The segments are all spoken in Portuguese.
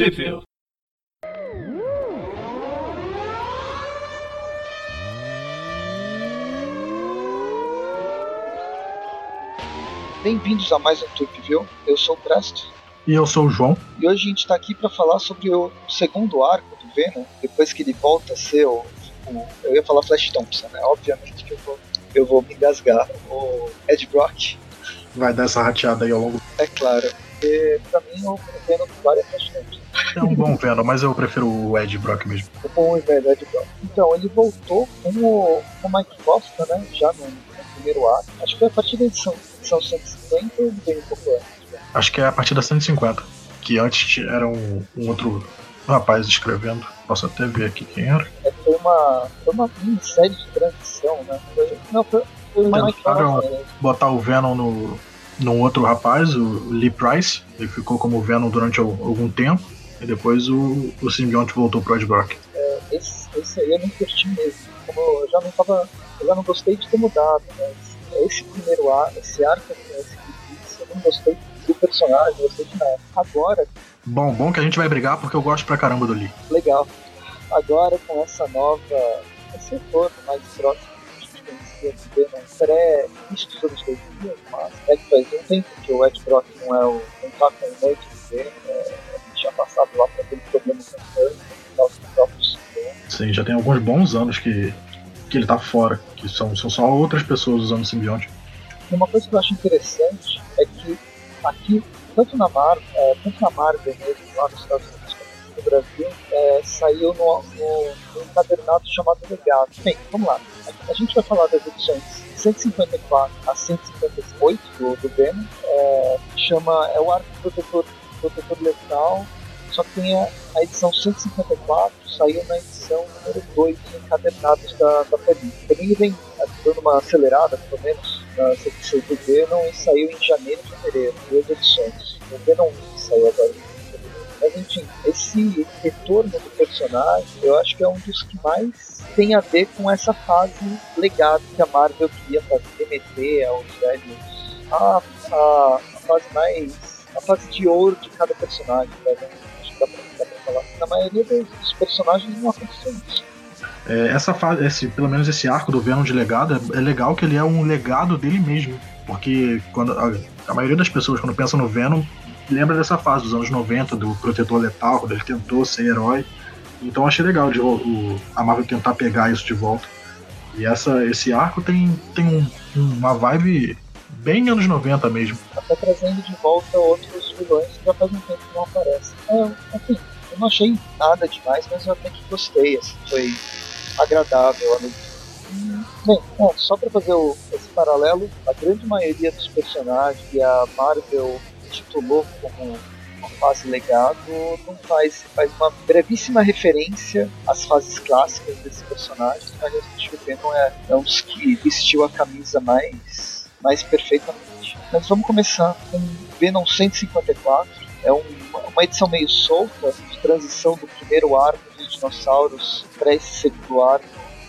Sheffield. Bem-vindos a mais um View. Eu sou o Presto. E eu sou o João. E hoje a gente está aqui para falar sobre o segundo arco do Venom, depois que ele volta a ser o. o eu ia falar Flash Thompson, né? Obviamente que eu vou, eu vou me engasgar. O Ed Brock. Vai dar essa rateada aí ao longo. É claro. Porque pra mim o Venom vale Thompson. É um bom Venom, mas eu prefiro o Ed Brock mesmo. O bom e velho Ed Brock. Então, ele voltou com o, com o Mike Costa, né? Já no, no primeiro arco. Acho que foi a partir da edição, edição 150 ou veio um pouco antes. né? Acho que é a partir da 150. Que antes era um, um outro rapaz escrevendo. Posso até ver aqui quem era. É, foi uma, foi uma minissérie de transição, né? Foi, não, foi, foi o Mike Costa, né? botar o Venom no, num outro rapaz, o Lee Price. Ele ficou como Venom durante al- algum tempo. E depois o, o simbionte voltou pro Ed Brock. esse, esse aí eu não curti mesmo. Como eu já não tava. Eu já não gostei de ter mudado, mas esse primeiro arco, esse arco esse início, eu não gostei do personagem, não gostei de nada. Agora, Bom, bom que a gente vai brigar porque eu gosto pra caramba do Lee. legal. Agora com essa nova. esse retorno mais próximo que a gente conhecia do Venom pré-início dos anos 2000, mas é que faz um tempo que o Ed Brock não é o. tá com o do Venom, é, tinha passado lá por aquele problema com o. Sim, já tem alguns bons anos que, que ele tá fora. Que são, são só outras pessoas usando simbionte. E uma coisa que eu acho interessante é que aqui, tanto na Marvel, é, tanto na Marvel mesmo, lá nos Estados Unidos no Brasil, é, saiu no, no, no encadernado chamado Legado. Bem, vamos lá. A, gente vai falar das edições 154 a 158 do, do Venom. É, chama, é o arco protetor, protetor letal, só que tem a, a edição 154, saiu na edição número 2 dos encadernados da, da Panini. A Panini vem dando uma acelerada, pelo menos, nas edições do Venom e saiu em janeiro e fevereiro, duas edições. O Venom 1 saiu agora. Mas enfim, esse retorno do personagem, eu acho que é um dos que mais tem a ver com essa fase legado que a Marvel queria fazer, remeter aos velhos. A, a, a fase mais. a fase de ouro de cada personagem, né? Acho que dá pra, dá pra falar. Na maioria dos, personagens não aconteceu isso. É, essa fase, esse, pelo menos esse arco do Venom de legado, é, é legal que ele é um legado dele mesmo. Porque quando a, a maioria das pessoas, quando pensa no Venom, lembra dessa fase dos anos 90, do protetor letal, quando ele tentou ser herói. Então achei legal de, o, o- a Marvel tentar pegar isso de volta. E essa, esse arco tem, tem um- uma vibe bem anos 90 mesmo. até trazendo de volta outros vilões que já faz um tempo que não aparecem. É, enfim, eu não achei nada demais, mas eu até que gostei, assim, foi agradável Bem, é, só para fazer o- esse paralelo, a grande maioria dos personagens que a Marvel titulou como uma fase legado não faz, faz uma brevíssima referência às fases clássicas desses personagens, mas a gente vê não é, é um dos que vestiu a camisa mais, mais perfeitamente. Mas vamos começar com Venom 154. É um- uma edição meio solta de transição do primeiro arco dos dinossauros para esse segundo arco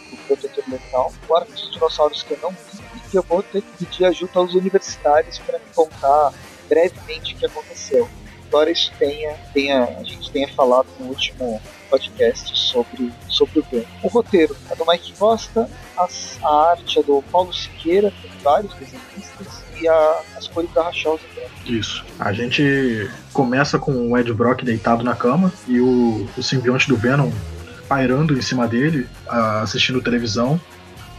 do Protetor Letal. O arco dos dinossauros que eu não vi e que eu vou ter que pedir ajuda aos universitários para me contar brevemente o que aconteceu. Isso tenha, tenha, a gente tenha falado no último podcast sobre, sobre o Venom. O roteiro é do Mike Costa, as- a arte é do Paulo Siqueira, tem vários desenhistas, e a- as cores da Rachel. Isso. A gente começa com o Ed Brock deitado na cama e o, o simbionte do Venom pairando em cima dele, assistindo televisão.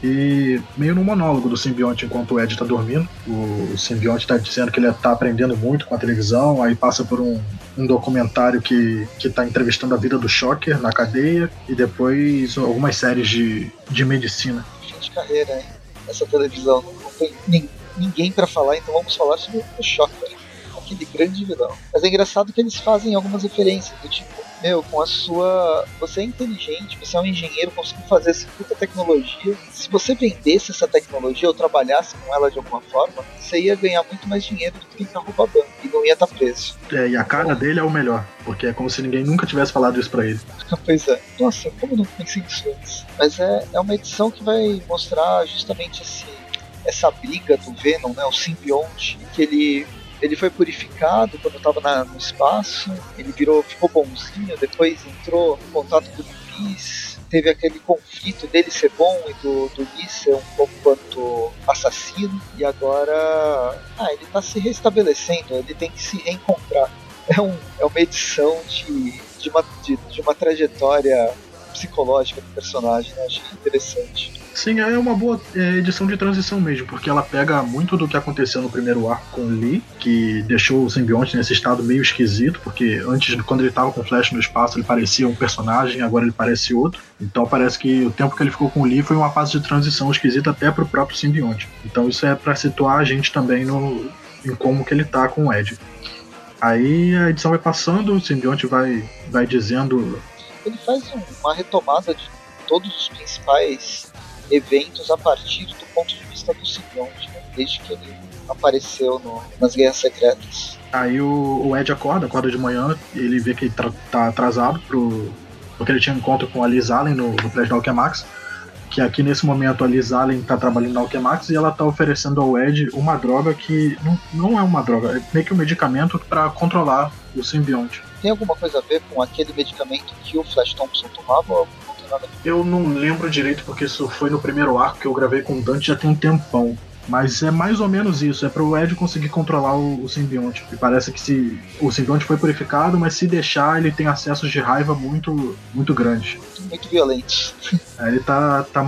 E meio no monólogo do simbionte enquanto o Ed tá dormindo. O simbionte tá dizendo que ele tá aprendendo muito com a televisão, aí passa por um, um documentário que, que tá entrevistando a vida do Shocker na cadeia, e depois algumas séries de, de medicina. De carreira, hein? Essa televisão. Não, tem nin- ninguém para falar, então vamos falar sobre o Shocker. Aquele grande vilão. Mas é engraçado que eles fazem algumas referências, do tipo, meu, com a sua. Você é inteligente, você é um engenheiro, conseguiu fazer essa puta tecnologia. Se você vendesse essa tecnologia ou trabalhasse com ela de alguma forma, você ia ganhar muito mais dinheiro do que tentar roubar banco e não ia estar preso. É, e a cara dele é o melhor, porque é como se ninguém nunca tivesse falado isso pra ele. Pois é. Nossa, como eu não pensei nisso antes? Mas é, é uma edição que vai mostrar justamente esse, essa briga do Venom, né? O simbionte, que ele ele foi purificado quando estava no espaço, ele virou, ficou bonzinho, depois entrou em contato com o Liz, teve aquele conflito dele ser bom e do, do Lee ser um pouco quanto assassino, e agora ah, ele está se restabelecendo, ele tem que se reencontrar. É, um, é uma edição de, de, uma, de, de uma trajetória psicológica do personagem, né? achei interessante. Sim, é uma boa é, edição de transição mesmo, porque ela pega muito do que aconteceu no primeiro arco com Lee, que deixou o simbionte nesse estado meio esquisito, porque antes, quando ele estava com o Flash no espaço, ele parecia um personagem, agora ele parece outro. Então parece que o tempo que ele ficou com o Lee foi uma fase de transição esquisita até pro próprio simbionte. Então isso é para situar a gente também no, em como que ele tá com o Ed. Aí a edição vai passando, o simbionte vai, vai dizendo. Ele faz uma retomada de todos os principais eventos a partir do ponto de vista do simbionte, né? desde que ele apareceu no, nas Guerras Secretas. Aí o, o, Ed acorda, acorda de manhã, ele vê que ele tá atrasado pro, porque ele tinha um encontro com a Liz Allen no, no prédio da Alchemax, que aqui nesse momento a Liz Allen tá trabalhando na Alchemax e ela tá oferecendo ao Ed uma droga que não, não é uma droga, é meio que um medicamento para controlar o simbionte. Tem alguma coisa a ver com aquele medicamento que o Flash Thompson tomava eu não lembro direito porque isso foi no primeiro arco que eu gravei com o Dante já tem um tempão. Mas é mais ou menos isso, é para o Ed conseguir controlar o, o, simbionte. E parece que se o simbionte foi purificado, mas se deixar, ele tem acessos de raiva muito, muito grandes. Muito violentos. É, ele tá, tá,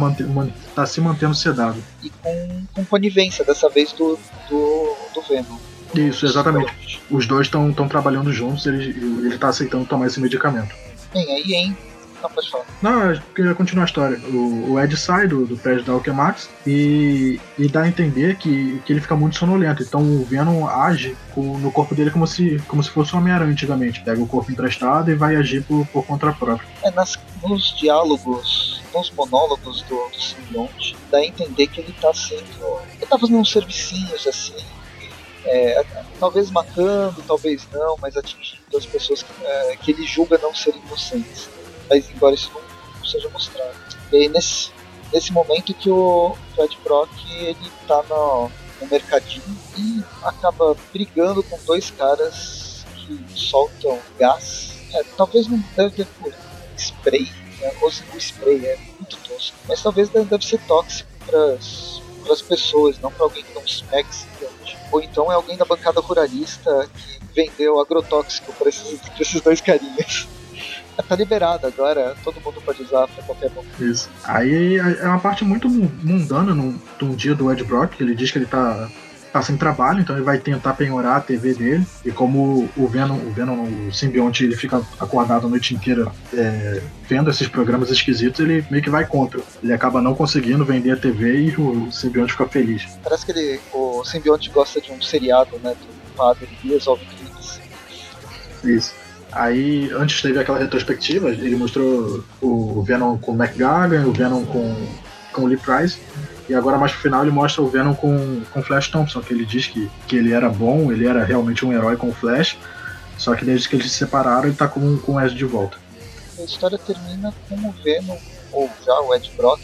tá se mantendo sedado. E com, com conivência, dessa vez do, do, do Venom. Isso, exatamente. Os dois estão trabalhando juntos, ele, ele tá aceitando tomar esse medicamento. Bem, aí, hein? Não, pode falar. Não, eu queria continuar a história. O, o Ed sai do, do prédio da Alchemax e, e dá a entender que, que ele fica muito sonolento. Então o Venom age com, no corpo dele como se, como se fosse o Homem-Aranha antigamente. Pega o corpo emprestado e vai agir por, por conta própria. É, nas, nos diálogos, nos monólogos do, do simbionte, dá a entender que ele tá sendo. Ele tá fazendo uns servicinhos assim. É, talvez matando, talvez não, mas atingindo as pessoas que, é, que ele julga não serem inocentes mas embora isso não seja mostrado. E aí nesse, nesse momento que o Fred Brock ele tá no, no mercadinho e acaba brigando com dois caras que soltam gás. É, talvez não deve ter por spray, né? ou o spray é muito tosco, mas talvez deve ser tóxico para as pessoas, não para alguém que não se pega Ou então é alguém da bancada ruralista que vendeu agrotóxico para esses, esses dois carinhas tá liberado agora, todo mundo pode usar pra qualquer momento. Isso. Aí é uma parte muito mundana num, num dia do Ed Brock, ele diz que ele tá tá sem trabalho, então ele vai tentar penhorar a TV dele. E como o Venom, o Venom, o simbionte, ele fica acordado a noite inteira é, vendo esses programas esquisitos, ele meio que vai contra. Ele acaba não conseguindo vender a TV e o simbionte fica feliz. Parece que ele, o simbionte gosta de um seriado, né? Do padre que resolve crimes. Isso. Aí, antes teve aquela retrospectiva, ele mostrou o Venom com o McGagan, o Venom com, com o Lee Price, e agora mais pro final ele mostra o Venom com, com Flash Thompson, que ele diz que, que ele era bom, ele era realmente um herói com o Flash, só que desde que eles se separaram ele tá com, com o Ed de volta. A história termina com o Venom, ou já o Ed Brock.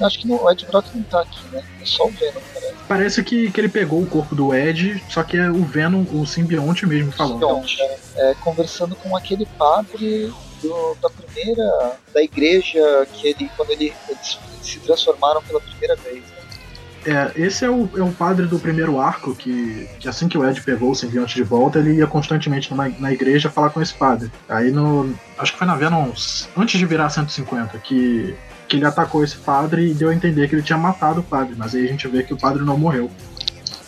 Acho que o Ed Brock não tá aqui, né? É só o Venom, parece. Parece que, que ele pegou o corpo do Ed, só que é o Venom, o simbionte mesmo falando. Simbionte, é, é, conversando com aquele padre do, da primeira. da igreja que ele. quando ele, eles se transformaram pela primeira vez. Né? É, esse é o, é o padre do primeiro arco, que, que assim que o Ed pegou o simbionte de volta, ele ia constantemente numa, na igreja falar com esse padre. Aí no. Acho que foi na Venom antes de virar 150, que que ele atacou esse padre e deu a entender que ele tinha matado o padre, mas aí a gente vê que o padre não morreu.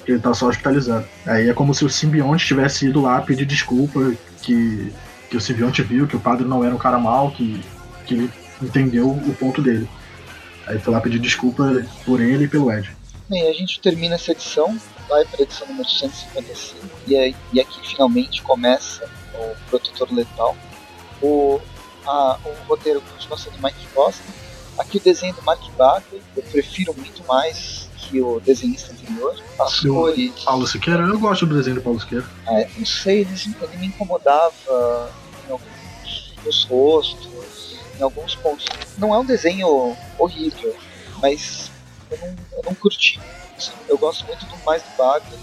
Ele tá só hospitalizado. Aí é como se o simbionte tivesse ido lá pedir desculpa, que, que o simbionte viu que o padre não era um cara mau, que, que ele entendeu o ponto dele. Aí foi lá pedir desculpa por ele e pelo Ed. Bem, a gente termina essa edição, vai para a edição número 155, e, aí, e aqui finalmente começa o Protetor Letal. O, a, o roteiro continua sendo Mike Costa, Aqui o desenho do Mark Bagley, eu prefiro muito mais que o desenhista anterior. As do cores. Paulo Siqueira, eu gosto do desenho do Paulo Siqueira. É, não sei, ele, ele me incomodava em alguns nos rostos, em alguns pontos. Não é um desenho horrível, mas eu não, eu não curti. Eu gosto muito do mais do Bagley.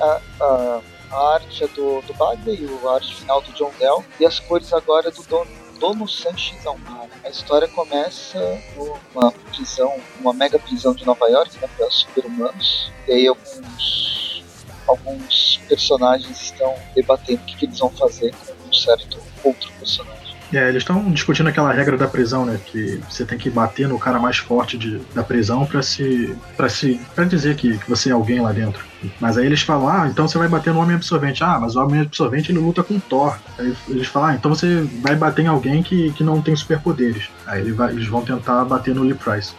a, a, a arte é do, do Bagley, a arte final do John Dell, e as cores agora é do Don, Dono Sanches Almar. A história começa numa prisão, uma mega prisão de Nova York, né, para super-humanos, e aí alguns, alguns personagens estão debatendo o que, que eles vão fazer com um certo outro personagem. É, eles estão discutindo aquela regra da prisão, né? Que você tem que bater no cara mais forte de, da prisão para se, para se, para dizer que, que você é alguém lá dentro. Mas aí eles falam, ah, então você vai bater no homem absorvente. Ah, mas o homem absorvente ele luta com Thor. Aí eles falam, ah, então você vai bater em alguém que, que não tem superpoderes. Aí ele vai, eles vão tentar bater no Lee Price.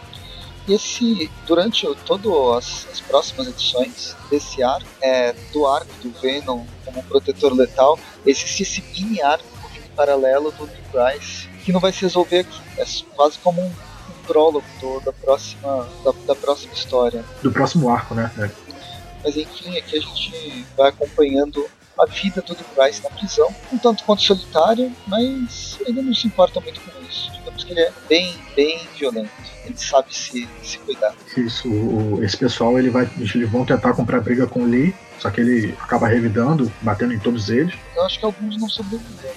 E esse, durante todas as, as, próximas edições desse arco, é, do arco do Venom como protetor letal, existe esse mini arco paralelo do Lee Price, que não vai se resolver aqui. É quase como um, um prólogo do, da, próxima, da, da, próxima história. Do próximo arco, né? É. Mas enfim, aqui a gente vai acompanhando a vida do Lee Price na prisão, um tanto quanto solitário, mas ele não se importa muito com isso. Digamos que ele é bem, bem violento. Ele sabe se, se cuidar. Isso, o, esse pessoal ele vai, eles vão tentar comprar briga com o Lee, só que ele acaba revidando, batendo em todos eles. Eu acho que alguns não sobrevivem.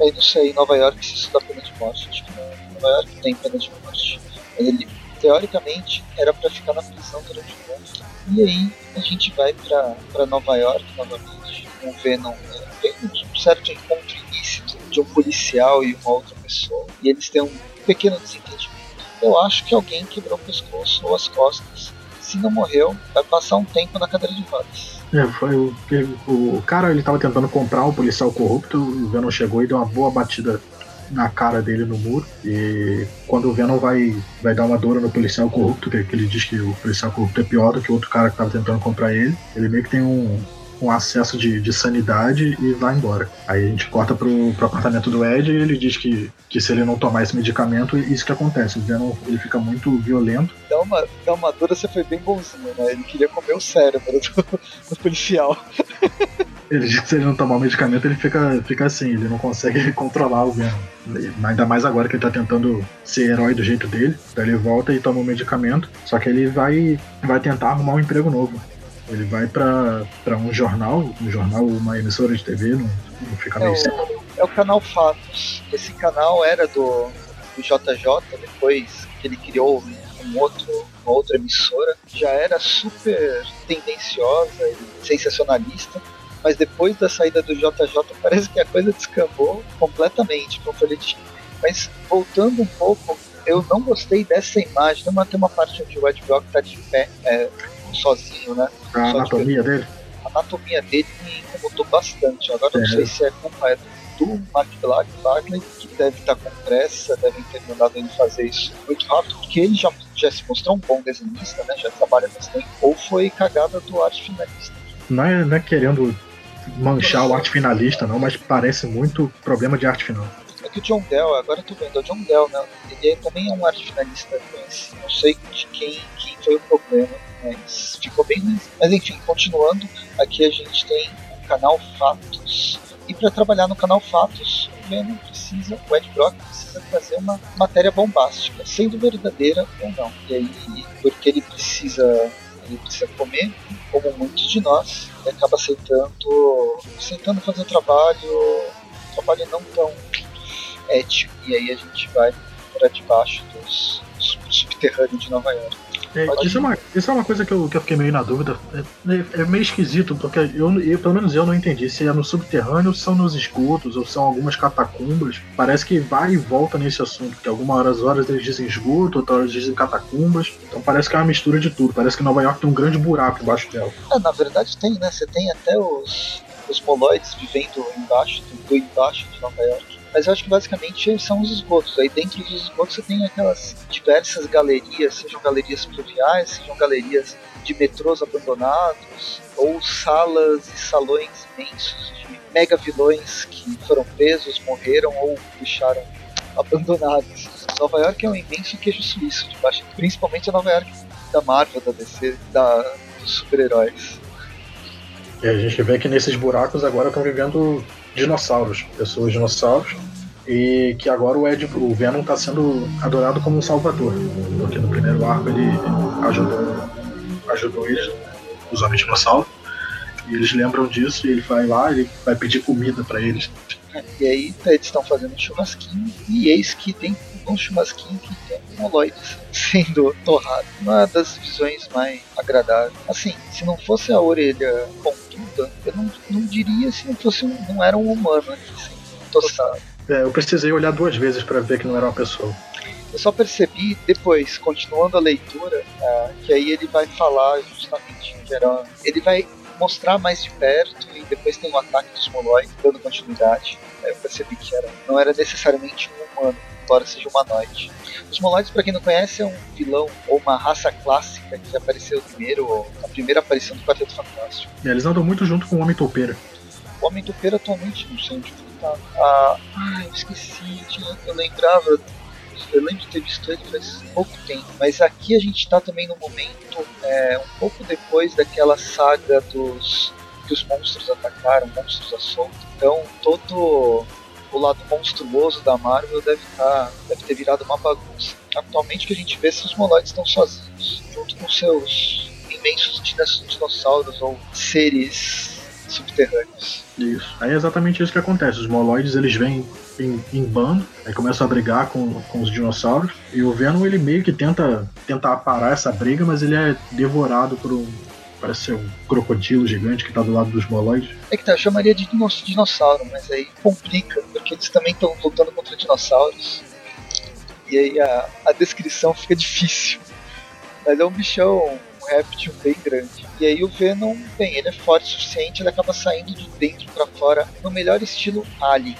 Aí não sei, em Nova York se isso dá pena de morte. Acho que. Nova York tem pena de morte. Mas ele, teoricamente, era para ficar na prisão durante um tempo. E aí a gente vai para Nova York novamente, com o Venom. Né? Tem um certo encontro ilícito de um policial e uma outra pessoa. E eles têm um pequeno desentendimento. Eu acho que alguém quebrou o pescoço ou as costas. Se não morreu, vai passar um tempo na cadeira de rodas. É, foi o, o cara ele tava tentando comprar um policial corrupto, o Venom chegou e deu uma boa batida na cara dele no muro. E quando o Venom vai, vai dar uma dor no policial corrupto, que ele diz que o policial corrupto é pior do que o outro cara que tava tentando comprar ele, ele meio que tem um, um acesso de, de sanidade e vai embora. Aí a gente corta pro, pro apartamento do Ed e ele diz que, que se ele não tomar esse medicamento, isso que acontece. O Venom ele fica muito violento. Dá uma, dá uma dura, você foi bem bonzinho, né? Ele queria comer o cérebro do, do policial. Ele diz que se ele não tomar o medicamento, ele fica, fica assim, ele não consegue controlar o Venom. Ainda mais agora que ele tá tentando ser herói do jeito dele. Então ele volta e toma o medicamento. Só que ele vai, vai tentar arrumar um emprego novo. Ele vai para um jornal, um jornal, uma emissora de TV, não, não fica meio é o, é o canal Fatos. Esse canal era do, do JJ, depois que ele criou um outro, uma outra emissora, já era super tendenciosa e sensacionalista, mas depois da saída do JJ parece que a coisa descambou completamente para Mas voltando um pouco, eu não gostei dessa imagem. Uma, tem uma parte onde o Ed Brock está de pé, é, sozinho, né? A Só anatomia que, dele? A anatomia dele me incomodou bastante. Agora é. não sei se é culpa é do Mark Bagley, que deve estar com pressa, devem ter mandado ele fazer isso muito rápido, porque ele já, já se mostrou um bom desenhista, né? Já trabalha bastante. Ou foi cagada do arte finalista. Não é, não é querendo manchar o arte finalista, não, mas parece muito problema de arte final. É que o John Dell, agora eu tô vendo, é o John Dell, né? Ele também é um arte finalista conhecido. Não sei de quem, quem foi o problema mas ficou bem ruim. Mas enfim, continuando, aqui a gente tem o canal Fatos. E para trabalhar no canal Fatos, o Venom precisa, o Ed Brock precisa trazer uma matéria bombástica, sendo verdadeira ou não. E aí, porque ele precisa, ele precisa comer, como muitos de nós, ele acaba aceitando, aceitando fazer um trabalho, trabalho não tão ético. E aí a gente vai para debaixo dos, dos subterrâneos de Nova York. É, isso, é uma, isso é uma coisa que eu, que eu fiquei meio na dúvida. É, é meio esquisito, porque eu, eu, pelo menos eu não entendi se é no subterrâneo, ou são nos esgotos, ou são algumas catacumbas. Parece que vai e volta nesse assunto, que algumas horas eles dizem esgoto, outras horas dizem catacumbas. Então parece que é uma mistura de tudo. Parece que Nova York tem um grande buraco embaixo dela. É, na verdade tem, né? Você tem até os, os moloides vivendo embaixo, do embaixo de Nova York. Mas eu acho que basicamente são os esgotos. Aí dentro dos esgotos você tem aquelas diversas galerias, sejam galerias pluviais, sejam galerias de metrôs abandonados, ou salas e salões imensos de mega vilões que foram presos, morreram ou deixaram abandonados. Nova York é um imenso queijo suíço, de baixo, principalmente a Nova York da Marvel, da DC, da, dos super-heróis. E a gente vê que nesses buracos agora estão vivendo dinossauros, pessoas dinossauros, e que agora o Ed, o Venom está sendo adorado como um salvador, porque no primeiro arco ele ajudou, ajudou eles, os homens dinossauros, E eles lembram disso e ele vai lá e vai pedir comida para eles. E aí eles estão fazendo um churrasquinho e eis que tem um churrasquinho que tem moloides sendo torrado. Uma das visões mais agradáveis. Assim, se não fosse a orelha pontuda, eu não, não diria se não fosse um, não era um humano assim, tostado. É, eu precisei olhar duas vezes para ver que não era uma pessoa. Eu só percebi depois, continuando a leitura, uh, que aí ele vai falar justamente que era. Ele vai mostrar mais de perto e depois tem o um ataque dos Moloides dando continuidade. Aí eu percebi que era, não era necessariamente um humano, embora seja humanoide. Os Moloides, para quem não conhece, é um vilão ou uma raça clássica que apareceu primeiro, a primeira aparição do Quarteto Fantástico. É, eles andam muito junto com o Homem Topeira. O Homem Topeira atualmente não sei onde está. Ah, eu esqueci, eu lembrava eu lembro de ter visto ele faz pouco tempo, mas aqui a gente está também no momento é, um pouco depois daquela saga dos que os monstros atacaram, monstros à solta. Então todo o lado monstruoso da Marvel deve, tá, deve ter virado uma bagunça. Atualmente o que a gente vê são os moloides estão sozinhos, junto com seus imensos dinossauros ou seres subterrâneos. Isso. Aí é exatamente isso que acontece. Os moloides eles vêm em, em bando, aí começam a brigar com, com os dinossauros. E o Venom ele meio que tenta tentar parar essa briga, mas ele é devorado por um. Parece ser um crocodilo gigante que tá do lado dos moloides. É que tá, eu chamaria de dinossauro, mas aí complica, porque eles também estão lutando contra dinossauros. E aí a, a descrição fica difícil. Mas é um bichão, um réptil bem grande. E aí o Venom, bem, ele é forte o suficiente, ele acaba saindo de dentro para fora no melhor estilo Alien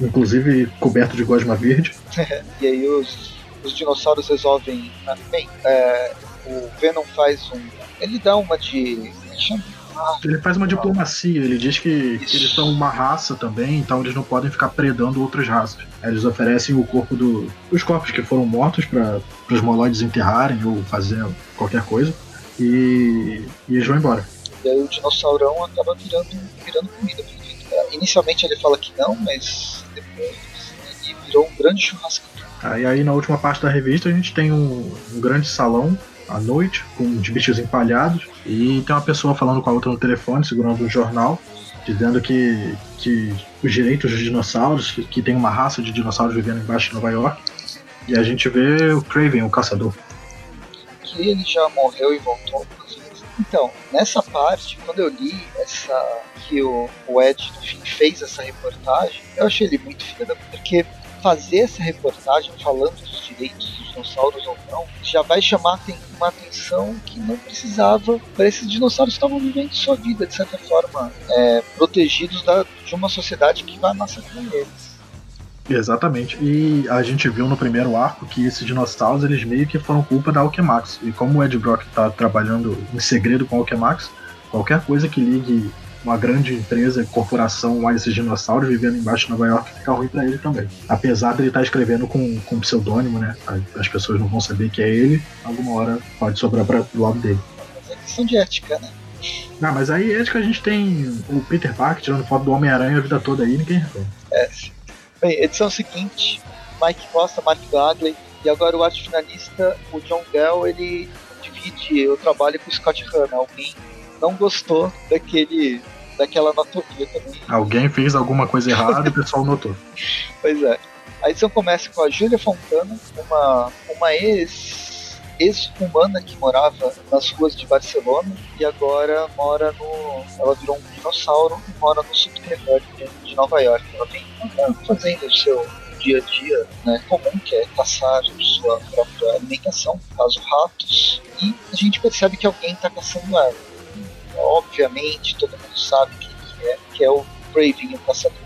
inclusive coberto de gosma verde. e aí os, os dinossauros resolvem. Ah, bem, é, o Venom faz um. Ele dá uma de. Ah, ele faz uma diplomacia, ele diz que, que, eles são uma raça também, então eles não podem ficar predando outras raças. Eles oferecem o corpo do, dos corpos que foram mortos para os moloides enterrarem ou fazer qualquer coisa e, e eles vão embora. E aí o dinossaurão acaba virando, virando comida. Inicialmente ele fala que não, mas e virou um grande churrasco. Aí, aí na última parte da revista a gente tem um, um grande salão à noite, com os bichos empalhados, e tem uma pessoa falando com a outra no telefone, segurando um jornal, dizendo que, que os direitos dos dinossauros, que, que tem uma raça de dinossauros vivendo embaixo de Nova York, e a gente vê o Craven, o caçador. Que ele já morreu e voltou. Então, nessa parte, quando eu li essa que o, o Ed no fim fez essa reportagem, eu achei ele muito filho da porque fazer essa reportagem falando direitos dos dinossauros ou não já vai chamar uma atenção que não precisava para esses dinossauros estavam vivendo sua vida de certa forma é, protegidos da, de uma sociedade que vai massacrar eles. Exatamente. E a gente viu no primeiro arco que esses dinossauros eles meio que foram culpa da Alchemax. E como o Ed Brock está trabalhando em segredo com a Alchemax, qualquer coisa que ligue uma grande empresa, corporação a esses dinossauros vivendo embaixo de Nova York fica ruim para ele também. Apesar de ele estar tá escrevendo com, com pseudônimo, né? As pessoas não vão saber que é ele, alguma hora pode sobrar para do lado dele. Mas é questão de ética, né? Não, mas aí ética a gente tem o Peter Parker tirando foto do Homem-Aranha a vida toda aí, ninguém reclama. É, Bem, edição seguinte, Mike Costa, Mark Bagley, e agora o arte finalista, o John Bell, ele divide o trabalho com o Scott Hanna. Alguém não gostou daquele daquela anatomia também. Alguém fez alguma coisa errada e o pessoal notou. Pois é. A edição começa com a Julia Fontana, uma, uma ex ex-humana que morava nas ruas de Barcelona e agora mora no. Ela virou um dinossauro e mora no subterrâneo de Nova York. Ela vem fazendo o seu dia a dia né, comum, que é caçar sua própria alimentação, caso ratos, e a gente percebe que alguém está caçando ela. Obviamente, todo mundo sabe quem que é, que é o Braving, o caçador.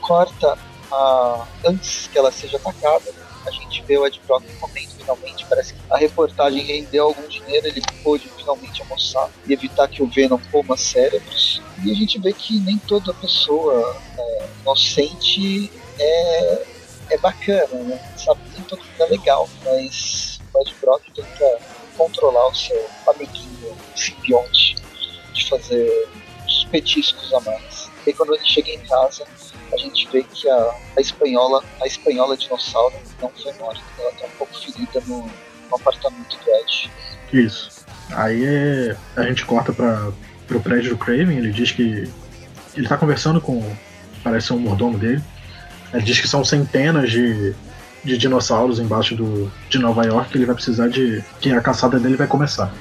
Corta a, antes que ela seja atacada, a gente vê o Ed Brock comendo finalmente, parece que a reportagem rendeu algum dinheiro, ele pôde finalmente almoçar e evitar que o Venom coma cérebros. E a gente vê que nem toda pessoa é, inocente é, é bacana, né? Sabe, nem todo mundo é legal, mas o Ed Brock tenta controlar o seu amiguinho simbionte de fazer os petiscos a mais. E quando ele chega em casa, a gente vê que a, a espanhola, a espanhola dinossauro não foi morta. Ela tá um pouco ferida no, no apartamento do Ed. Isso. Aí é, a gente corta pra, pro prédio do Craven, ele diz que ele tá conversando com, parece ser um mordomo dele, ele diz que são centenas de, de dinossauros embaixo do, de Nova York, ele vai precisar de que a caçada dele vai começar.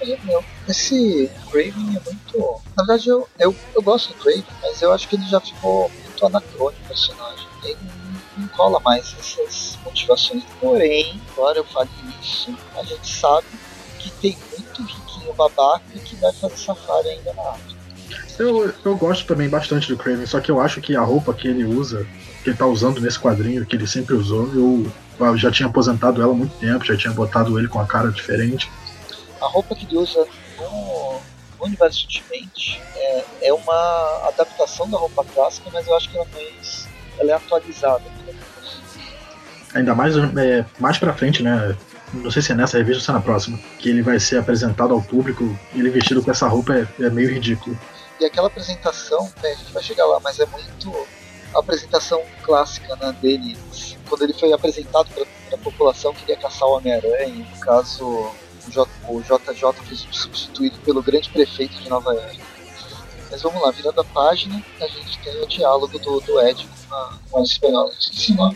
É, meu, esse Craven é muito. Na verdade, eu, eu, eu gosto do Craven, mas eu acho que ele já ficou muito anacrônico o personagem. Ele não, não cola mais essas motivações. Porém, agora eu falo isso, a gente sabe que tem muito riquinho babaca que vai fazer safari ainda na África. Eu, eu gosto também bastante do Craven, só que eu acho que a roupa que ele usa, que ele tá usando nesse quadrinho, que ele sempre usou, eu, eu já tinha aposentado ela há muito tempo, já tinha botado ele com a cara diferente. A roupa que ele usa no, no universo Ultimate é, é uma adaptação da roupa clássica, mas eu acho que ela, mais, ela é atualizada. Ainda mais, é, mais pra frente, né? Não sei se é nessa revista ou se é na próxima. Que ele vai ser apresentado ao público. Ele vestido com essa roupa é, é meio ridículo. E aquela apresentação, né, a gente vai chegar lá, mas é muito a apresentação clássica né, dele, quando ele foi apresentado para a população que ia caçar o Homem-Aranha, no caso J, o JJ foi substituído pelo grande prefeito de Nova York. Mas vamos lá, virando a página, a gente tem o diálogo do, do Ed com a, com a.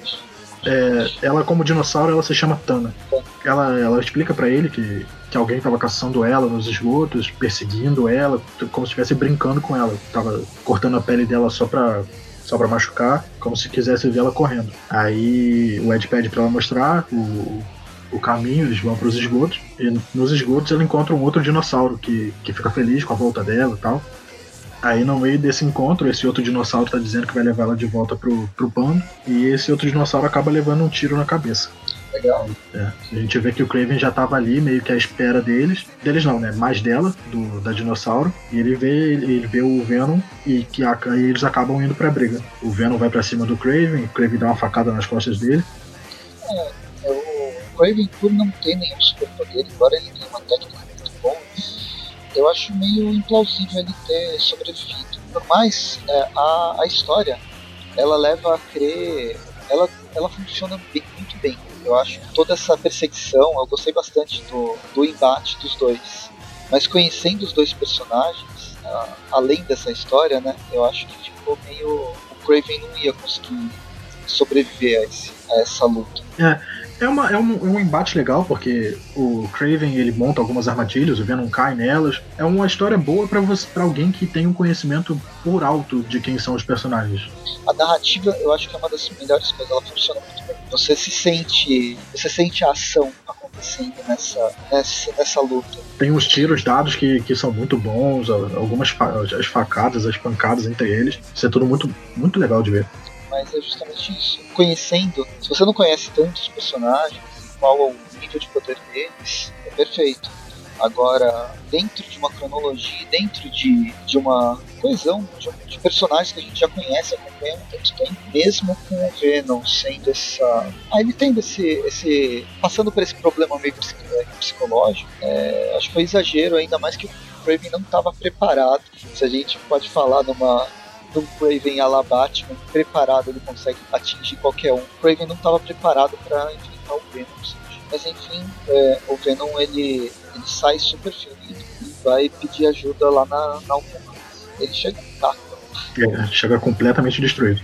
É, ela como dinossauro ela se chama Tana. Ela, ela explica para ele que, que alguém estava caçando ela nos esgotos, perseguindo ela, como se estivesse brincando com ela. Tava cortando a pele dela só pra, só pra machucar, como se quisesse ver ela correndo. Aí o Ed pede pra ela mostrar o, o caminho, eles vão para os esgotos. E nos esgotos ela encontra um outro dinossauro que, que fica feliz com a volta dela e tal. Aí no meio desse encontro, esse outro dinossauro tá dizendo que vai levar ela de volta pro, pro bando. E esse outro dinossauro acaba levando um tiro na cabeça. Legal. É, a gente vê que o Craven já tava ali, meio que à espera deles. Deles não, né? Mais dela, do, da dinossauro. E ele vê, ele vê o Venom e que a, e eles acabam indo pra briga. O Venom vai para cima do Craven, o Craven dá uma facada nas costas dele. É, Craven, por não ter nenhum superpoder, embora ele tenha uma técnica muito boa, eu acho meio implausível ele ter sobrevivido. Por mais é, a, a história, ela leva a crer, ela, ela funciona bem, muito bem. Eu acho toda essa perseguição, eu gostei bastante do, do embate dos dois. Mas conhecendo os dois personagens, uh, além dessa história, né, eu acho que ficou meio. O Craven não ia conseguir sobreviver a, esse, a essa luta. É, é, uma, é, um, é um embate legal, porque o Craven ele monta algumas armadilhas, o Venom cai nelas. É uma história boa para você para alguém que tem um conhecimento por alto de quem são os personagens. A narrativa, eu acho que é uma das melhores coisas, ela funciona muito bem. Você se sente, você sente a ação acontecendo nessa, nessa, nessa luta. Tem uns tiros dados que, que são muito bons, algumas as facadas, as pancadas entre eles. Isso é tudo muito, muito legal de ver mas é justamente isso. Conhecendo, se você não conhece tantos personagens, qual é o nível de poder deles, é perfeito. Agora, dentro de uma cronologia, dentro de, de uma coesão de, de personagens que a gente já conhece, acompanha há tanto tempo, mesmo com o Venom sendo essa. Ah, ele tendo esse. esse passando por esse problema meio psicológico, é, acho que foi exagero, ainda mais que o Craven não estava preparado. Se a gente pode falar numa do Craven a la Batman, preparado, ele consegue atingir qualquer um. O Craven não estava preparado para enfrentar o Venom. Mas enfim, é, o Venom ele, ele sai super ferido e vai pedir ajuda lá na, na Alcântara. Ele chega intacto. É, chega completamente destruído.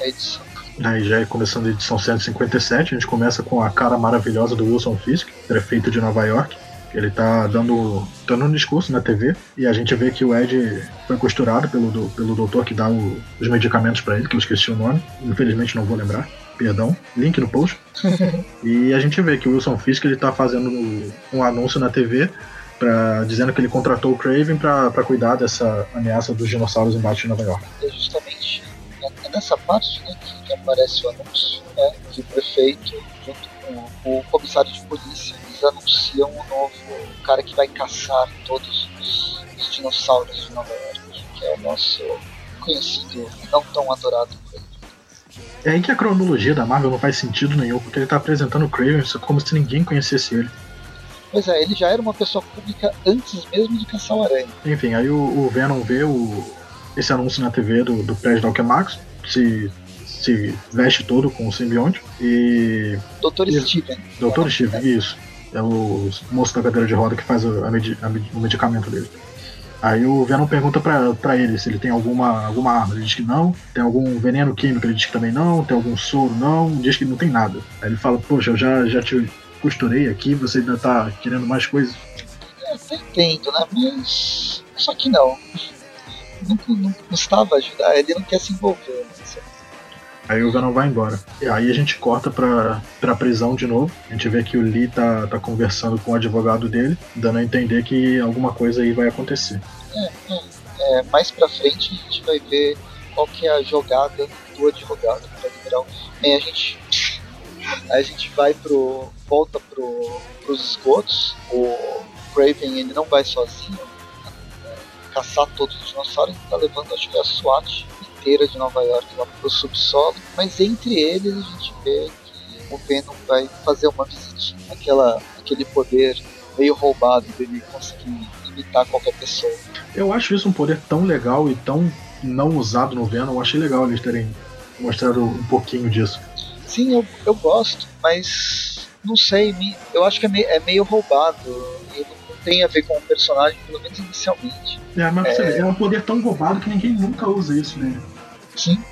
A edição. Aí já é começando a edição 157, a gente começa com a cara maravilhosa do Wilson Fisk, prefeito de Nova York. Ele tá dando, dando um discurso na TV e a gente vê que o Ed foi costurado pelo, pelo doutor que dá o, os medicamentos para ele, que eu esqueci o nome. Infelizmente não vou lembrar. Perdão. Link no post. e a gente vê que o Wilson Fisk ele tá fazendo um anúncio na TV Pra, dizendo que ele contratou o Craven para cuidar dessa ameaça dos dinossauros embaixo de Nova York. É justamente é nessa parte né, que, que aparece o anúncio, né, que o prefeito, com o comissário de polícia, anunciam um novo cara que vai caçar todos os, os dinossauros de Nova York, que é o nosso conhecido e não tão adorado É aí que a cronologia da Marvel não faz sentido nenhum, porque ele tá apresentando o Craven como se ninguém conhecesse ele. Pois é, ele já era uma pessoa pública antes mesmo de caçar o Aranha. Enfim, aí o, o Venom vê o, esse anúncio na TV do, do prédio da Alchemax, se se veste todo com o simbionte e. Doutor Steven. Doutor Steven, isso. É o moço da cadeira de roda que faz a, a, a, o medicamento dele. Aí o Venom pergunta pra, pra ele se ele tem alguma, alguma arma. Ele diz que não. Tem algum veneno químico? Ele diz que também não. Tem algum soro? Não. Diz que não tem nada. Aí ele fala: Poxa, eu já, já te costurei aqui, você ainda tá querendo mais coisas? Eu entendo, né? Mas. Só que não. Não, não custava ajudar, ele não quer se envolver. Né? Aí o Venom vai embora. E aí a gente corta pra, pra prisão de novo. A gente vê que o Lee tá, tá conversando com o advogado dele, dando a entender que alguma coisa aí vai acontecer. É, é, é mais pra frente a gente vai ver qual que é a jogada do advogado pra liberar o. Bem, a gente. A gente vai pro. volta pro, pros esgotos. O Craven ele não vai sozinho né, caçar todos os dinossauros, ele tá levando acho que a SWAT inteira de Nova York lá pro subsolo, mas entre eles a gente vê que o Venom vai fazer uma visitinha, aquela, aquele poder meio roubado dele conseguir imitar qualquer pessoa. Eu acho isso um poder tão legal e tão não usado no Venom, eu achei legal eles terem mostrado um pouquinho disso. Sim, eu, eu gosto, mas não sei, eu acho que é meio, é meio roubado. Tem a ver com o personagem, pelo menos inicialmente. É, mas é, é um poder tão roubado que ninguém nunca usa isso. Né? Sim,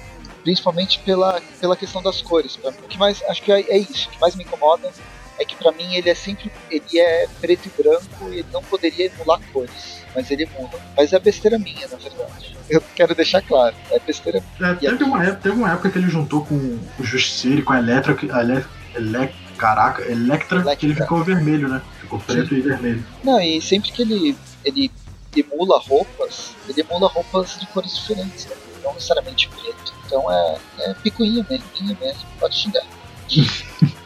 principalmente pela, pela questão das cores. O que mais acho que é, é isso. O que mais me incomoda é que para mim ele é sempre ele é preto e branco e ele não poderia emular cores, mas ele muda. Mas é besteira minha, na verdade. Eu quero deixar claro, é besteira. É, teve, uma época, teve uma época que ele juntou com o Justiceiro com a Electra, a Ele, Ele, caraca, Electra, Electra, que ele ficou vermelho, né? Ficou preto Sim. e vermelho. Não, e sempre que ele ele emula roupas, ele emula roupas de cores diferentes. Né? Não necessariamente preto. Então é, é picuinha mesmo, mesmo, pode xingar.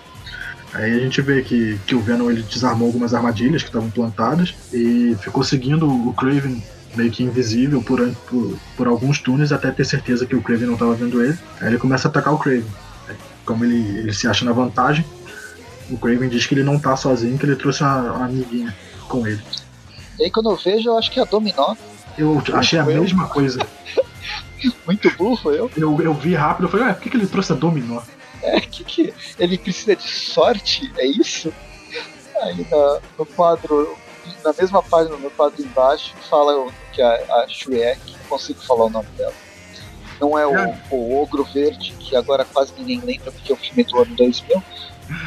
Aí a gente vê que, que o Venom ele desarmou algumas armadilhas que estavam plantadas e ficou seguindo o Craven meio que invisível por, por, por, alguns túneis até ter certeza que o Craven não estava vendo ele. Aí ele começa a atacar o Craven. Como ele, ele se acha na vantagem, o Craven diz que ele não tá sozinho, que ele trouxe uma, uma amiguinha com ele. E aí quando eu vejo, eu acho que é a Dominó. Eu achei a mesma coisa. Muito burro eu. Eu, eu vi rápido, eu falei, ué, por que, que ele trouxe a Dominó? É, que que ele precisa de sorte? É isso? Aí na, no quadro, na mesma página, no quadro embaixo, fala que a, a Shrek, consigo falar o nome dela. Não é o, é. o Ogro Verde, que agora quase ninguém lembra porque é o filme do ano 2000,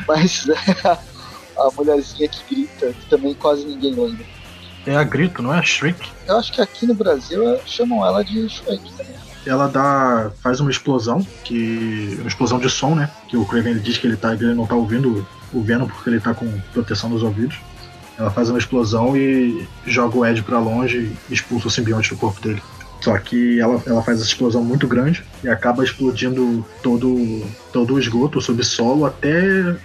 mas é a, a mulherzinha que grita, que também quase ninguém lembra. É a Grito, não é a Shriek? Eu acho que aqui no Brasil chamam ela de Shrek também ela dá faz uma explosão que uma explosão de som, né? Que o Craven ele diz que ele tá ele não tá ouvindo o Venom porque ele tá com proteção nos ouvidos. Ela faz uma explosão e joga o Ed para longe e expulsa o simbionte do corpo dele. Só que ela, ela faz essa explosão muito grande e acaba explodindo todo, todo o esgoto, o subsolo, até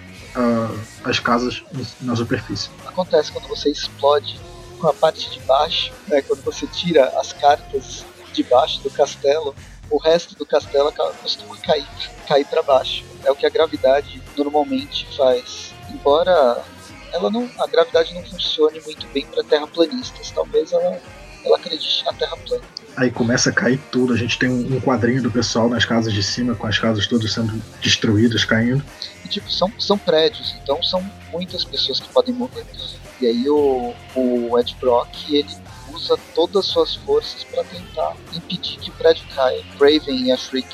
as casas na superfície. Acontece quando você explode com a parte de baixo, né, quando você tira as cartas debaixo do castelo, o resto do castelo costuma cair, cair para baixo. É o que a gravidade normalmente faz. Embora ela não, a gravidade não funcione muito bem para terraplanistas, talvez ela, ela acredite na Terra plana. Aí começa a cair tudo, a gente tem um quadrinho do pessoal nas casas de cima, com as casas todas sendo destruídas, caindo. E, tipo, são, são prédios, então são muitas pessoas que podem morrer. E aí o, o Ed Brock, ele usa todas as suas forças para tentar impedir que o prédio caia. Craven e a Shriek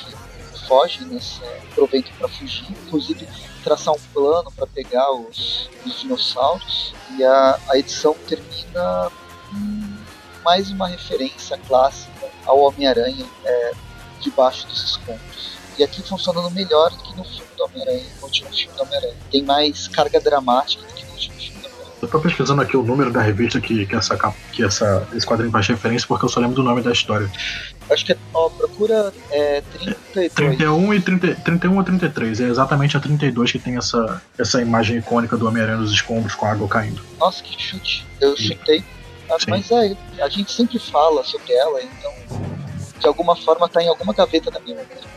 fogem nesse aproveito para fugir, inclusive traçar um plano para pegar os, os, dinossauros. E a, a edição termina com mais uma referência clássica ao Homem-Aranha é, debaixo dos escombros. E aqui funcionando melhor do que no filme do Homem-Aranha, no último filme do Homem-Aranha. Tem mais carga dramática do que no último filme eu tô pesquisando aqui o número da revista que, que, essa, que essa, esse quadrinho faz referência, porque eu só lembro do nome da história. Acho que é, ó, procura é, 32. 31 e 30, 31 a 33. É exatamente a 32 que tem essa, essa imagem icônica do Homem-Aranha nos escombros com a água caindo. Nossa, que chute. Eu chutei. Ah, mas é, a gente sempre fala sobre ela, então de alguma forma tá em alguma gaveta da minha memória.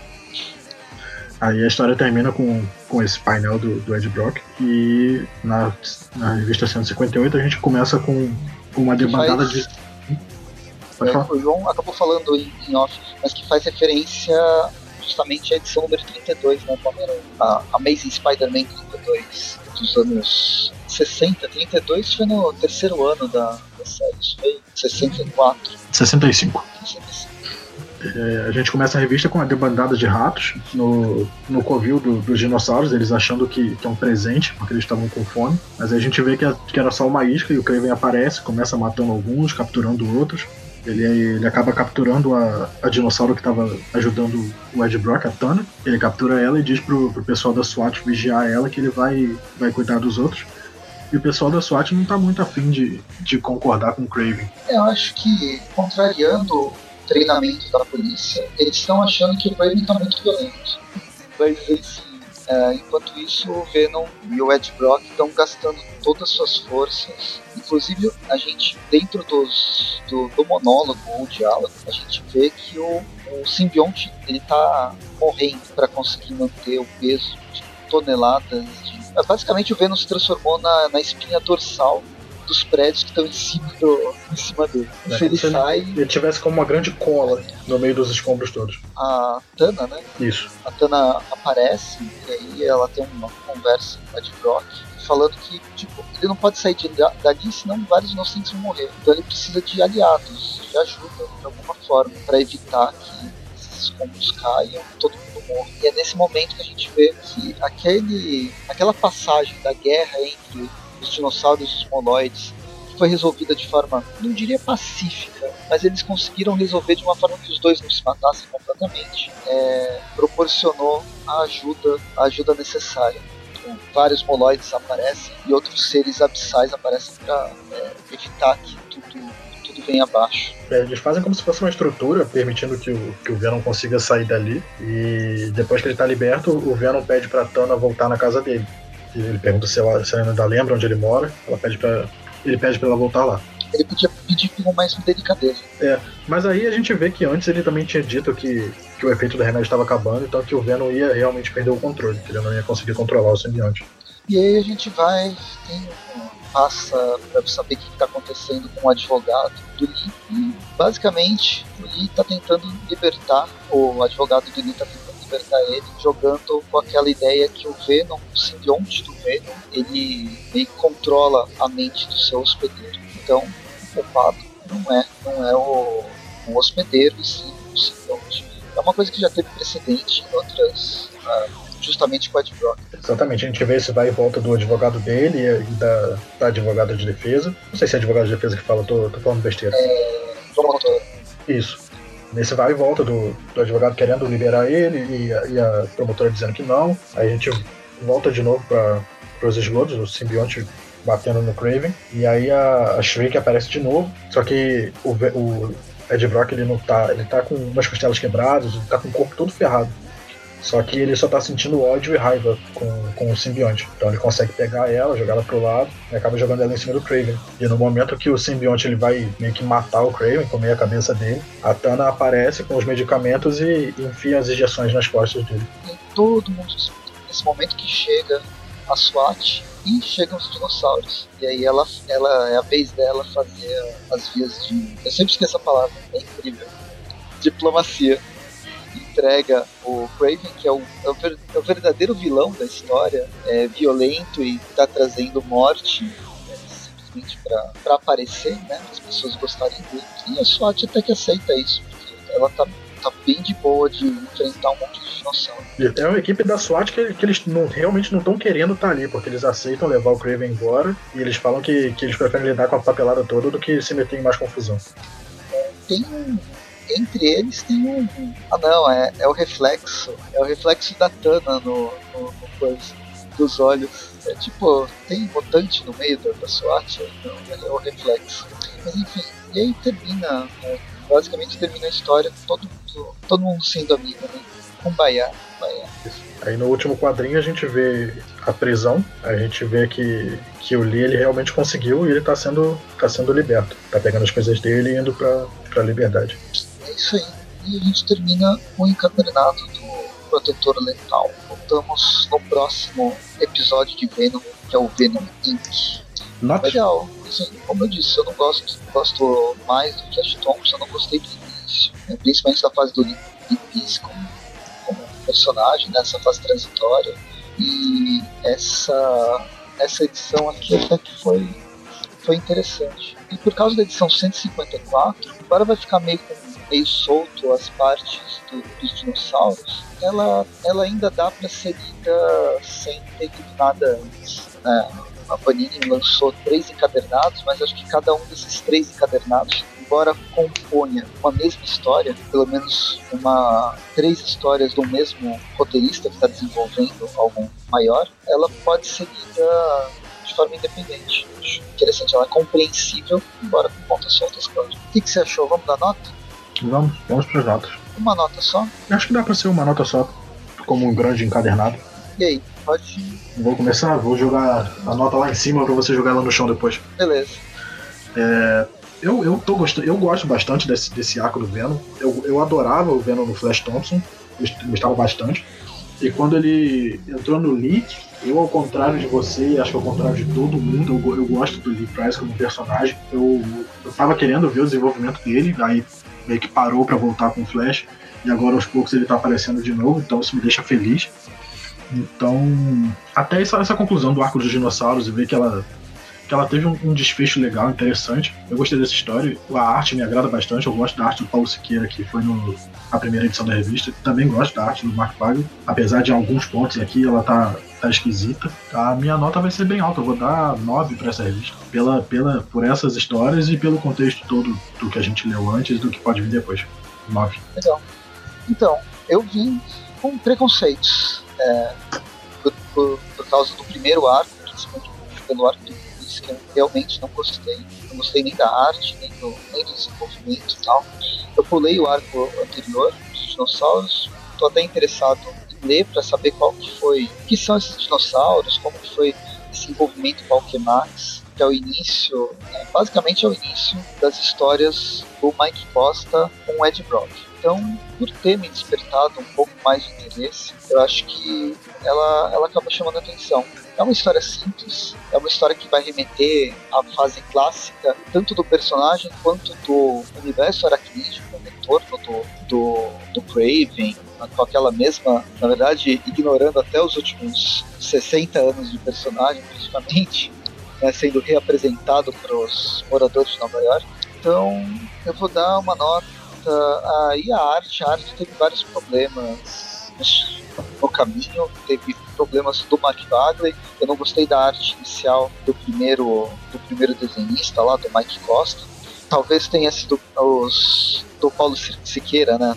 Aí a história termina com, com esse painel do, do Ed Brock. E na, na revista 158 a gente começa com uma debandada de. O João acabou falando em, em, off, mas que faz referência justamente à edição número 32, né, a Amazing Spider-Man 32 dos anos 60. 32 foi no terceiro ano da, da série? Isso foi 64? 65. 65. É, a gente começa a revista com a debandada de ratos no, no covil do, dos dinossauros, eles achando que, que, é um presente, porque eles estavam com fome. Mas aí a gente vê que, a, que era só uma isca e o Kraven aparece, começa matando alguns, capturando outros. Ele, ele acaba capturando a, a dinossauro que estava ajudando o Ed Brock, a Tana. Ele captura ela e diz pro, pro pessoal da SWAT vigiar ela que ele vai, vai cuidar dos outros. E o pessoal da SWAT não tá muito afim de, de concordar com o Craven. Eu acho que, contrariando treinamento da polícia, eles estão achando que o Raven está muito violento. Mas assim, é, enquanto isso, o Venom e o Ed Brock estão gastando todas as suas forças. Inclusive, a gente, dentro dos, do, do monólogo ou diálogo, a gente vê que o, o simbionte ele tá morrendo para conseguir manter o peso de toneladas de. Basicamente, o Venom se transformou na, na espinha dorsal dos prédios que estão em cima, do, em cima dele. É, se ele se sai. Ele tivesse como uma grande cola no meio dos escombros todos. A Tana, né? Isso. A Tana aparece e aí ela tem uma conversa com a Ed Brock falando que tipo, ele não pode sair de, dali senão vários inocentes vão morrer. Então ele precisa de aliados, de ajuda de alguma forma para evitar que esses escombros caiam, todo mundo morra. E é nesse momento que a gente vê que aquele, aquela passagem da guerra entre dos dinossauros e os monoides foi resolvida de forma, não diria pacífica, mas eles conseguiram resolver de uma forma que os dois não se matassem completamente. É, proporcionou a ajuda, a ajuda necessária. Então, vários moloides aparecem e outros seres abissais aparecem para é, evitar que tudo, tudo venha abaixo. É, eles fazem como se fosse uma estrutura permitindo que o, que o Venom consiga sair dali e depois que ele está liberto, o Venom pede para Tana voltar na casa dele. Ele pergunta se ela, se ela ainda lembra onde ele mora. Ela pede pra, ele pede pra ela voltar lá. Ele podia pedir com mais delicadeza. É, mas aí a gente vê que antes ele também tinha dito que, que o efeito do remédio estava acabando, então que o Venom ia realmente perder o controle, que ele não ia conseguir controlar o simbionte. E aí a gente vai, tem, passa para saber o que está acontecendo com o advogado do Lee. E basicamente o Lee está tentando libertar, o advogado do Lee está tentando libertar ele, jogando com aquela ideia que o Venom, o simbionte do Venom, ele que controla a mente do seu hospedeiro. Então, o culpado não é, não é o, o hospedeiro, e sim o simbionte. É uma coisa que já teve precedente em outras. Uh, justamente com o Ed Brock. Exatamente, a gente vê esse vai e volta do advogado dele e da, da advogada de defesa. Não sei se é advogado de defesa que fala, tô, tô falando besteira. É. Promotor. Isso nesse vai e volta do, do advogado querendo liberar ele e a, e a, promotora dizendo que não. Aí a gente volta de novo para os esgotos, o simbionte batendo no Craven. E aí a, a Shriek aparece de novo. Só que o, o Ed Brock ele não tá. Ele tá com umas costelas quebradas, ele tá com o corpo todo ferrado. Só que ele só tá sentindo ódio e raiva com, com o simbionte. Então ele consegue pegar ela, jogar ela pro lado e acaba jogando ela em cima do Craven. E no momento que o simbionte ele vai meio que matar o Craven, comer a cabeça dele, a Tana aparece com os medicamentos e enfia as injeções nas costas dele. E todo mundo, nesse momento que chega a SWAT e chegam os dinossauros. E aí ela, ela é a vez dela fazer as vias de. Eu sempre esqueço a palavra, é incrível. Diplomacia entrega o Craven, que é o, é o, ver, é o verdadeiro vilão da história, é violento e está trazendo morte é, simplesmente para aparecer, né, as pessoas gostarem dele. E a SWAT até que aceita isso, porque ela tá, tá bem de boa de enfrentar um monte de dinossauro. É uma equipe da SWAT que, que eles não, realmente não estão querendo estar tá ali, porque eles aceitam levar o Craven embora e eles falam que, que eles preferem lidar com a papelada toda do que se meter em mais confusão. É, tem entre eles tem um. Ah não, é, é o reflexo. É o reflexo da Tana no, no, no coisa, dos olhos. É tipo, tem mutante no meio da, da SWAT, então é o reflexo. Mas enfim, e aí termina, né, basicamente termina a história todo mundo, todo mundo sendo amigo, né? Com Baiá. Aí no último quadrinho a gente vê a prisão, a gente vê que, que o Lee ele realmente conseguiu e ele tá sendo, tá sendo liberto. Tá pegando as coisas dele e indo pra, pra liberdade isso aí. E a gente termina o encadernado do Protetor Letal. Voltamos no próximo episódio de Venom, que é o Venom Inc. Not... Legal. Assim, como eu disse, eu não gosto, gosto mais do Flash Thompson, eu não gostei do início, né? principalmente da fase do Peace como, como personagem, nessa fase transitória. E essa, essa edição aqui até que foi, foi interessante. e por causa da edição 154, agora vai ficar meio, meio solto as partes do, dos dinossauros, ela, ela ainda dá para ser lida sem ter lido nada antes. Né? A Panini lançou três encadernados, mas acho que cada um desses três encadernados embora componha uma mesma história, pelo menos uma três histórias do mesmo roteirista que está desenvolvendo algo maior, ela pode ser lida de forma independente. Acho interessante, ela é compreensível, embora com pontas soltas, claro. O que, que você achou? Vamos dar nota? Vamos, vamos para as notas. Uma nota só? Acho que dá para ser uma nota só, como um grande encadernado. E aí, pode. Vou começar, vou jogar a nota lá em cima para você jogar ela no chão depois. Beleza. É, eu, eu, tô gostando, eu gosto bastante desse, desse arco do Venom. Eu, eu adorava o Venom no Flash Thompson, gostava bastante. E quando ele entrou no Leak, eu, ao contrário de você, acho que ao contrário de todo mundo, eu, eu gosto do Lee Price como personagem. Eu, eu tava querendo ver o desenvolvimento dele, aí meio que parou para voltar com o Flash, e agora aos poucos ele tá aparecendo de novo, então isso me deixa feliz. Então, até essa, essa conclusão do arco dos dinossauros e ver que ela que ela teve um, um, desfecho legal, interessante. Eu gostei dessa história. A arte me agrada bastante. Eu gosto da arte do Paulo Siqueira, que foi no, na primeira edição da revista. Também gosto da arte do Mark Wagner. Apesar de alguns pontos aqui, ela tá, tá esquisita. A minha nota vai ser bem alta. Eu vou dar 9 para essa revista. Pela, pela, por essas histórias e pelo contexto todo do que a gente leu antes do que pode vir depois. 9. Legal. Então, eu vim com preconceitos. É, por, por, por, causa do primeiro arco, principalmente pelo arco do que eu realmente não gostei. Não gostei nem da arte, nem do, nem do desenvolvimento e tal. Eu pulei o arco anterior dos dinossauros, estou até interessado ler para saber qual que foi, que são esses dinossauros, como que foi esse envolvimento com Alquemax, que é o início, né, basicamente é o início das histórias do Mike Costa com o Ed Brock. Então, por ter me despertado um pouco mais de interesse, eu acho que ela, ela acaba chamando a atenção. É uma história simples, é uma história que vai remeter à fase clássica, tanto do personagem quanto do universo aracnídeo, no entorno do, do, do Craven, com aquela mesma, na verdade, ignorando até os últimos 60 anos de personagem, praticamente, né, sendo reapresentado para os moradores de Nova York. Então, eu vou dar uma nota. Aí a arte, a arte teve vários problemas no caminho, teve problemas do Mark Bagley. Eu não gostei da arte inicial do primeiro, do primeiro desenhista lá, do Mike Costa. Talvez tenha sido os do Paulo Siqueira, né?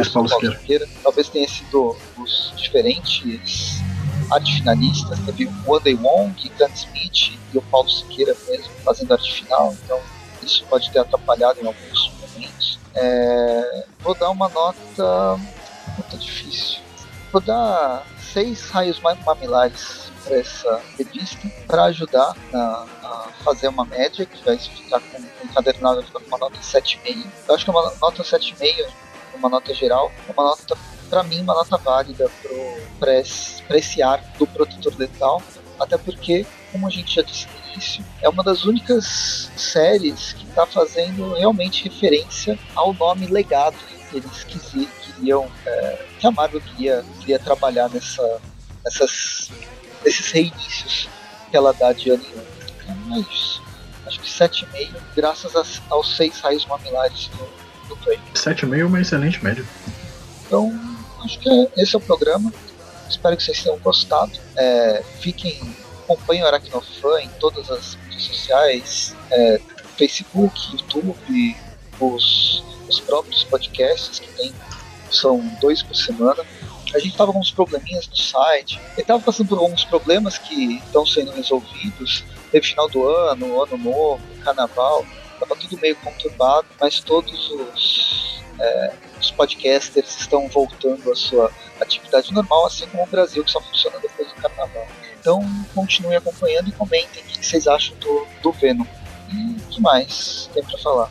Isso, Paulo, Siqueira. Talvez tenha sido os diferentes arte finalistas. Teve o Andy Wong, Grant Smith e o Paulo Siqueira mesmo fazendo arte final. Então isso pode ter atrapalhado em alguns momentos. É, vou dar uma nota muito difícil. Vou dar seis raios mamilares para essa revista para ajudar a, a, fazer uma média que vai ficar com encadernado com uma nota 7,5. Eu acho que uma nota 7,5, uma nota geral, uma nota para mim uma nota válida para esse, esse arco do protetor letal, até porque como a gente já disse no início, é uma das únicas séries que está fazendo realmente referência ao nome legado que eles queriam, é, que a Marvel queria, queria trabalhar nessa, nessas, nesses reinícios que ela dá de ano em ano. Então é isso. Acho que 7,5, graças aos seis raios mamilares do, do Play. 7,5 é uma excelente média. Então, acho que esse é o programa. Espero que vocês tenham gostado. É, fiquem, acompanhem o Aracnofan em todas as redes sociais, é, Facebook, YouTube, os, os próprios podcasts que tem, são dois por semana. A gente estava com uns probleminhas no site, estava passando por alguns problemas que estão sendo resolvidos. Teve final do ano, ano novo, carnaval, estava tudo meio conturbado, mas todos os, é, os podcasters estão voltando à sua atividade normal, assim como o Brasil, que só funciona depois do carnaval. Então continuem acompanhando e comentem o que vocês acham do, do Venom. E o que mais tem para falar?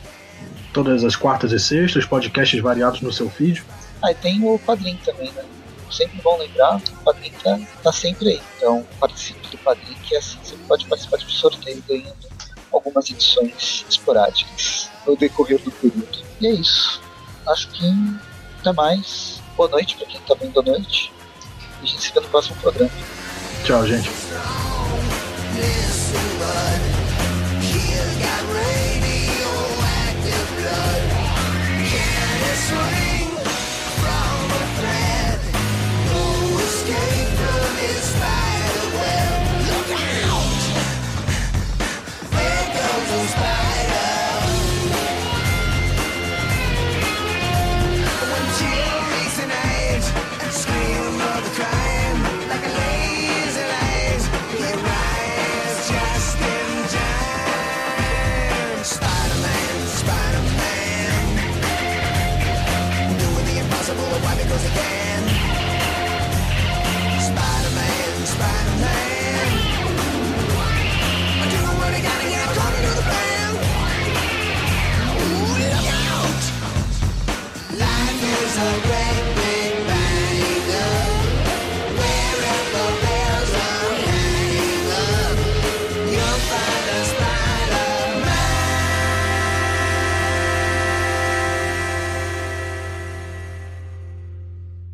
Todas as quartas e sextas, podcasts variados no seu feed. Ah, e tem o Padrim também, né? Sempre bom lembrar, o Padrim tá, tá sempre aí. Então participe do Padrim, que é assim você pode participar de sorteio ganhando algumas edições esporádicas no decorrer do período. E é isso. Acho que até mais. Boa noite para quem está vendo à noite. E a gente se vê no próximo programa. Tchau, gente.